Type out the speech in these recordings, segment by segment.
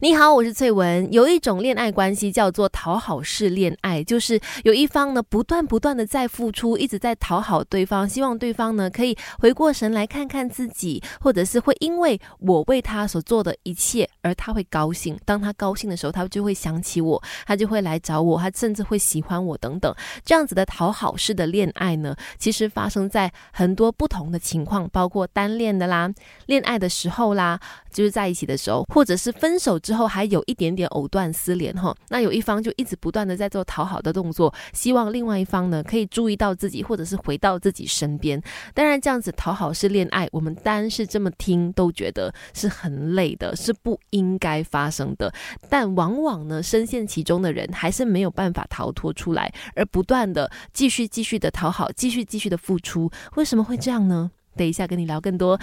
你好，我是翠文。有一种恋爱关系叫做讨好式恋爱，就是有一方呢不断不断的在付出，一直在讨好对方，希望对方呢可以回过神来看看自己，或者是会因为我为他所做的一切而他会高兴。当他高兴的时候，他就会想起我，他就会来找我，他甚至会喜欢我等等。这样子的讨好式的恋爱呢，其实发生在很多不同的情况，包括单恋的啦，恋爱的时候啦，就是在一起的时候，或者是分手。之后还有一点点藕断丝连哈，那有一方就一直不断的在做讨好的动作，希望另外一方呢可以注意到自己，或者是回到自己身边。当然，这样子讨好式恋爱，我们单是这么听都觉得是很累的，是不应该发生的。但往往呢，深陷其中的人还是没有办法逃脱出来，而不断的继续继续的讨好，继续继续的付出。为什么会这样呢？等一下跟你聊更多。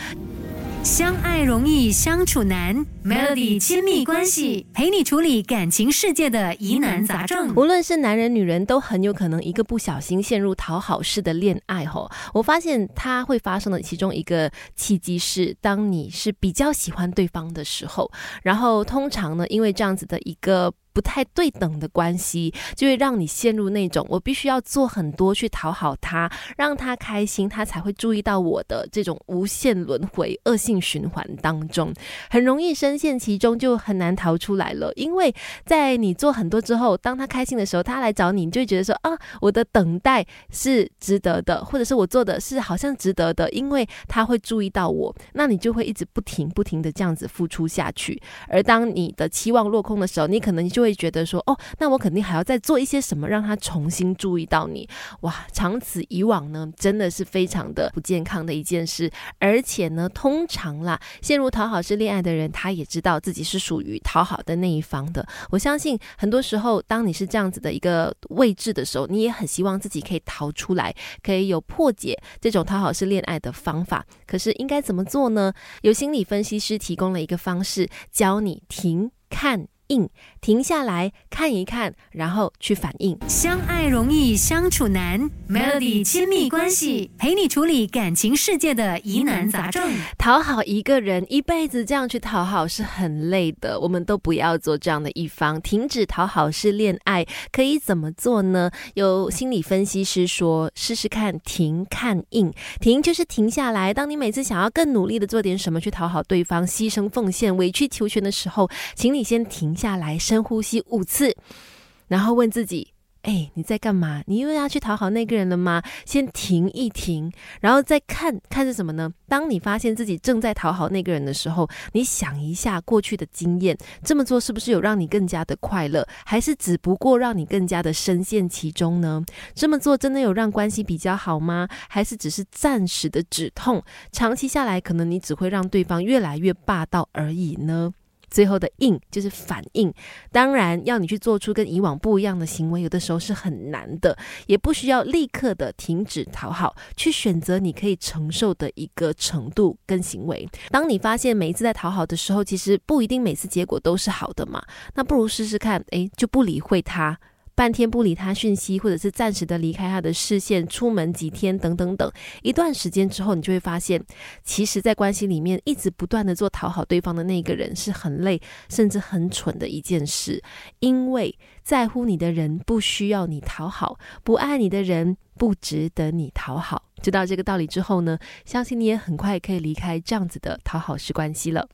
相爱容易相处难，Melody 亲密关系陪你处理感情世界的疑难杂症。无论是男人女人，都很有可能一个不小心陷入讨好式的恋爱。吼，我发现它会发生的其中一个契机是，当你是比较喜欢对方的时候，然后通常呢，因为这样子的一个。不太对等的关系，就会让你陷入那种我必须要做很多去讨好他，让他开心，他才会注意到我的这种无限轮回、恶性循环当中，很容易深陷其中，就很难逃出来了。因为在你做很多之后，当他开心的时候，他来找你，你就会觉得说啊，我的等待是值得的，或者是我做的是好像值得的，因为他会注意到我，那你就会一直不停不停的这样子付出下去。而当你的期望落空的时候，你可能就会觉得说哦，那我肯定还要再做一些什么，让他重新注意到你。哇，长此以往呢，真的是非常的不健康的一件事。而且呢，通常啦，陷入讨好式恋爱的人，他也知道自己是属于讨好的那一方的。我相信很多时候，当你是这样子的一个位置的时候，你也很希望自己可以逃出来，可以有破解这种讨好式恋爱的方法。可是应该怎么做呢？有心理分析师提供了一个方式，教你停看。应停下来看一看，然后去反应。相爱容易相处难，Melody 亲密关系陪你处理感情世界的疑难杂症。讨好一个人一辈子这样去讨好是很累的，我们都不要做这样的一方。停止讨好式恋爱可以怎么做呢？有心理分析师说，试试看停看应。停就是停下来，当你每次想要更努力的做点什么去讨好对方，牺牲奉献、委曲求全的时候，请你先停。下来，深呼吸五次，然后问自己：哎，你在干嘛？你又要去讨好那个人了吗？先停一停，然后再看看是什么呢？当你发现自己正在讨好那个人的时候，你想一下过去的经验，这么做是不是有让你更加的快乐，还是只不过让你更加的深陷其中呢？这么做真的有让关系比较好吗？还是只是暂时的止痛？长期下来，可能你只会让对方越来越霸道而已呢？最后的应就是反应，当然要你去做出跟以往不一样的行为，有的时候是很难的，也不需要立刻的停止讨好，去选择你可以承受的一个程度跟行为。当你发现每一次在讨好的时候，其实不一定每次结果都是好的嘛，那不如试试看，诶，就不理会他。半天不理他讯息，或者是暂时的离开他的视线，出门几天等等等，一段时间之后，你就会发现，其实，在关系里面一直不断的做讨好对方的那个人是很累，甚至很蠢的一件事。因为在乎你的人不需要你讨好，不爱你的人不值得你讨好。知道这个道理之后呢，相信你也很快可以离开这样子的讨好式关系了。